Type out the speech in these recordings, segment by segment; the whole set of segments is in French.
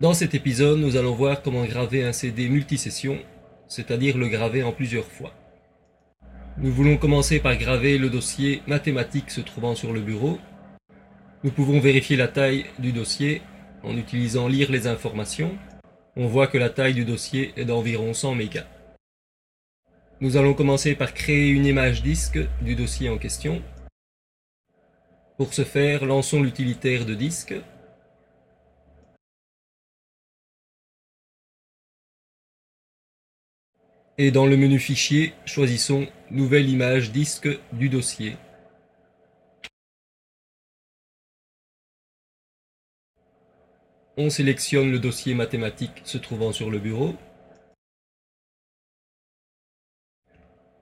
Dans cet épisode, nous allons voir comment graver un CD multisession, c'est-à-dire le graver en plusieurs fois. Nous voulons commencer par graver le dossier mathématique se trouvant sur le bureau. Nous pouvons vérifier la taille du dossier en utilisant lire les informations. On voit que la taille du dossier est d'environ 100 mégas. Nous allons commencer par créer une image disque du dossier en question. Pour ce faire, lançons l'utilitaire de disque. Et dans le menu Fichier, choisissons Nouvelle image disque du dossier. On sélectionne le dossier mathématique se trouvant sur le bureau.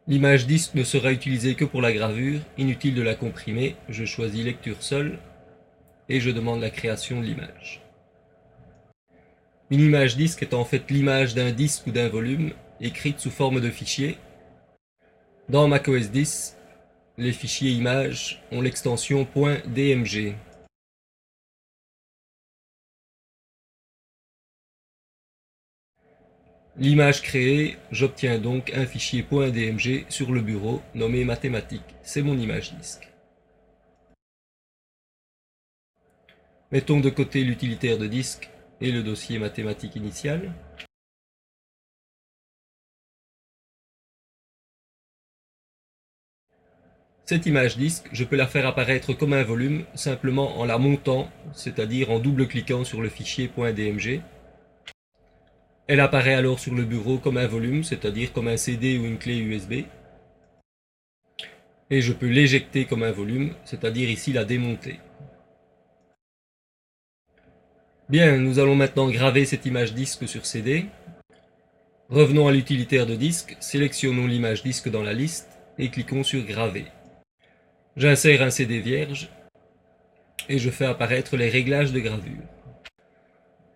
L'image disque ne sera utilisée que pour la gravure, inutile de la comprimer, je choisis lecture seule et je demande la création de l'image. Une image disque est en fait l'image d'un disque ou d'un volume, écrite sous forme de fichier. Dans macOS 10, les fichiers images ont l'extension .dmg. L'image créée, j'obtiens donc un fichier .dmg sur le bureau nommé mathématiques. C'est mon image disque. Mettons de côté l'utilitaire de disque et le dossier mathématique initial. Cette image disque, je peux la faire apparaître comme un volume simplement en la montant, c'est-à-dire en double-cliquant sur le fichier .dmg elle apparaît alors sur le bureau comme un volume, c'est-à-dire comme un CD ou une clé USB. Et je peux l'éjecter comme un volume, c'est-à-dire ici la démonter. Bien, nous allons maintenant graver cette image disque sur CD. Revenons à l'utilitaire de disque, sélectionnons l'image disque dans la liste et cliquons sur Graver. J'insère un CD vierge et je fais apparaître les réglages de gravure.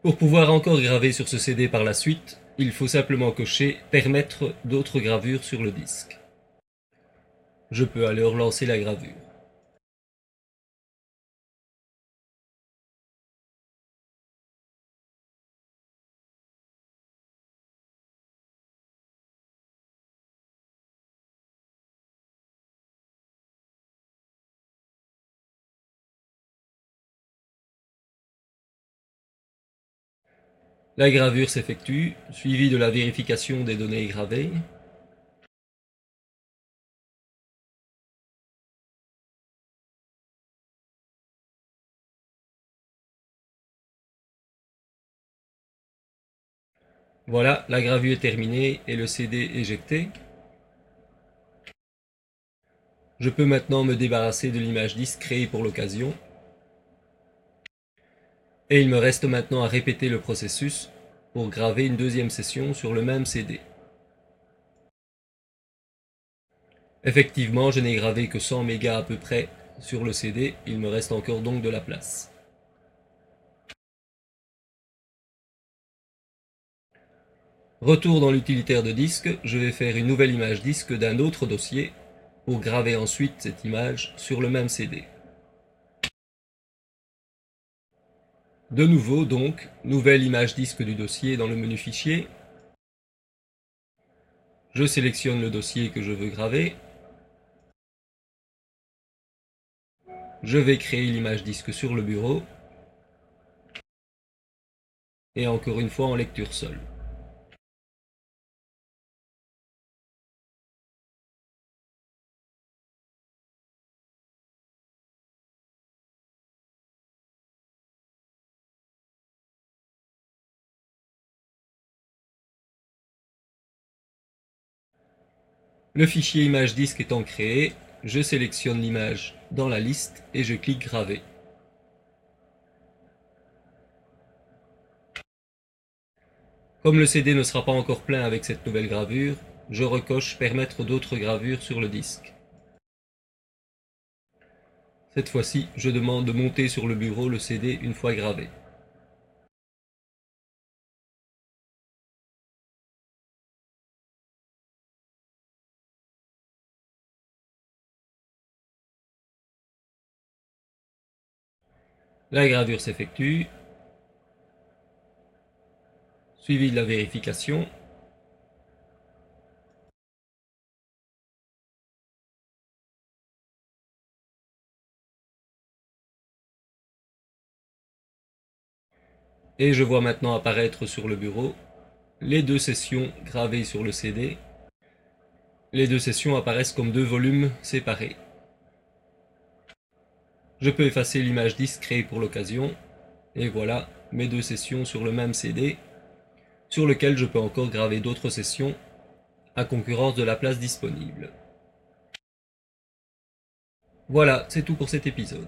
Pour pouvoir encore graver sur ce CD par la suite, il faut simplement cocher Permettre d'autres gravures sur le disque. Je peux alors lancer la gravure. La gravure s'effectue, suivie de la vérification des données gravées. Voilà, la gravure est terminée et le CD éjecté. Je peux maintenant me débarrasser de l'image disque créée pour l'occasion et il me reste maintenant à répéter le processus pour graver une deuxième session sur le même CD. Effectivement, je n'ai gravé que 100 mégas à peu près sur le CD, il me reste encore donc de la place. Retour dans l'utilitaire de disque, je vais faire une nouvelle image disque d'un autre dossier pour graver ensuite cette image sur le même CD. De nouveau donc, nouvelle image disque du dossier dans le menu fichier. Je sélectionne le dossier que je veux graver. Je vais créer l'image disque sur le bureau. Et encore une fois en lecture seule. Le fichier image disque étant créé, je sélectionne l'image dans la liste et je clique graver. Comme le CD ne sera pas encore plein avec cette nouvelle gravure, je recoche permettre d'autres gravures sur le disque. Cette fois-ci, je demande de monter sur le bureau le CD une fois gravé. La gravure s'effectue. suivi de la vérification. Et je vois maintenant apparaître sur le bureau les deux sessions gravées sur le CD. Les deux sessions apparaissent comme deux volumes séparés. Je peux effacer l'image disque créée pour l'occasion. Et voilà mes deux sessions sur le même CD, sur lequel je peux encore graver d'autres sessions à concurrence de la place disponible. Voilà, c'est tout pour cet épisode.